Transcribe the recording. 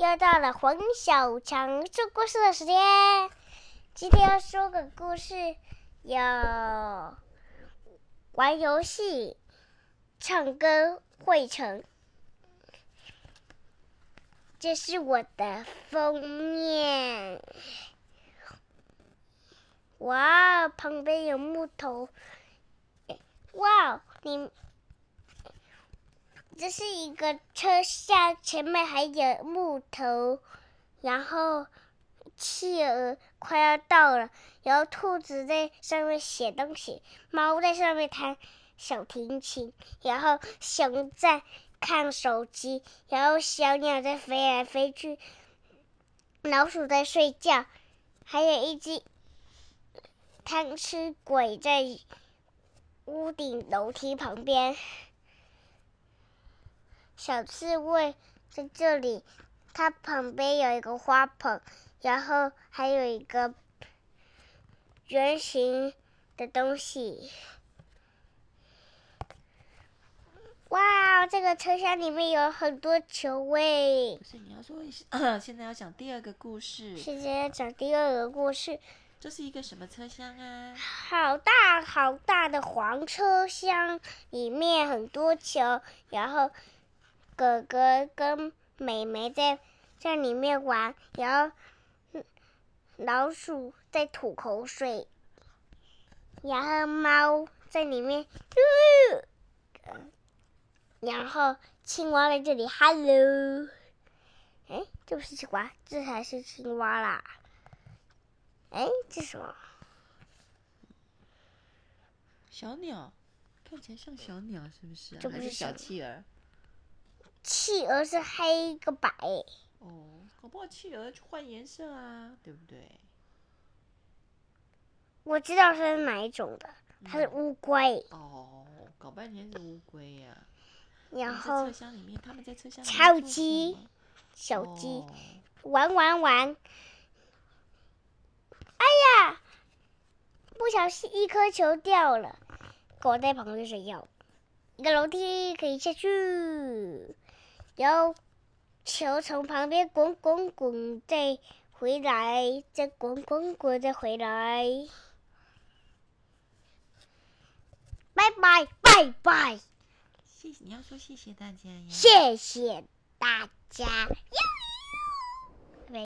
又到了黄小强说故事的时间。今天要说个故事，有玩游戏、唱歌汇成。这是我的封面。哇，旁边有木头。哇，你。这是一个车厢，前面还有木头，然后企鹅快要到了，然后兔子在上面写东西，猫在上面弹小提琴，然后熊在看手机，然后小鸟在飞来飞去，老鼠在睡觉，还有一只贪吃鬼在屋顶楼梯旁边。小刺猬在这里，它旁边有一个花盆，然后还有一个圆形的东西。哇，这个车厢里面有很多球位。不是你要说，现在要讲第二个故事。现在要讲第二个故事。这是一个什么车厢啊？好大好大的黄车厢，里面很多球，然后。哥哥跟妹妹在在里面玩，然后老鼠在吐口水，然后猫在里面，然后青蛙在这里，hello，哎，这不是青蛙，这才是青蛙啦，哎，这什么？小鸟，看起来像小鸟，是不是？这不是小企鹅。企鹅是黑个白。哦，搞不好企鹅去换颜色啊，对不对？我知道它是哪一种的，它是乌龟。哦，搞半天是乌龟呀。然后车厢里面，他们在车厢里超鸡、小鸡玩玩玩。哎呀，不小心一颗球掉了，狗在旁边睡觉。一个楼梯可以下去。然后球从旁边滚滚滚，再回来，再滚滚滚，再回来。拜拜拜拜！谢谢，你要说谢谢大家呀！谢谢大家。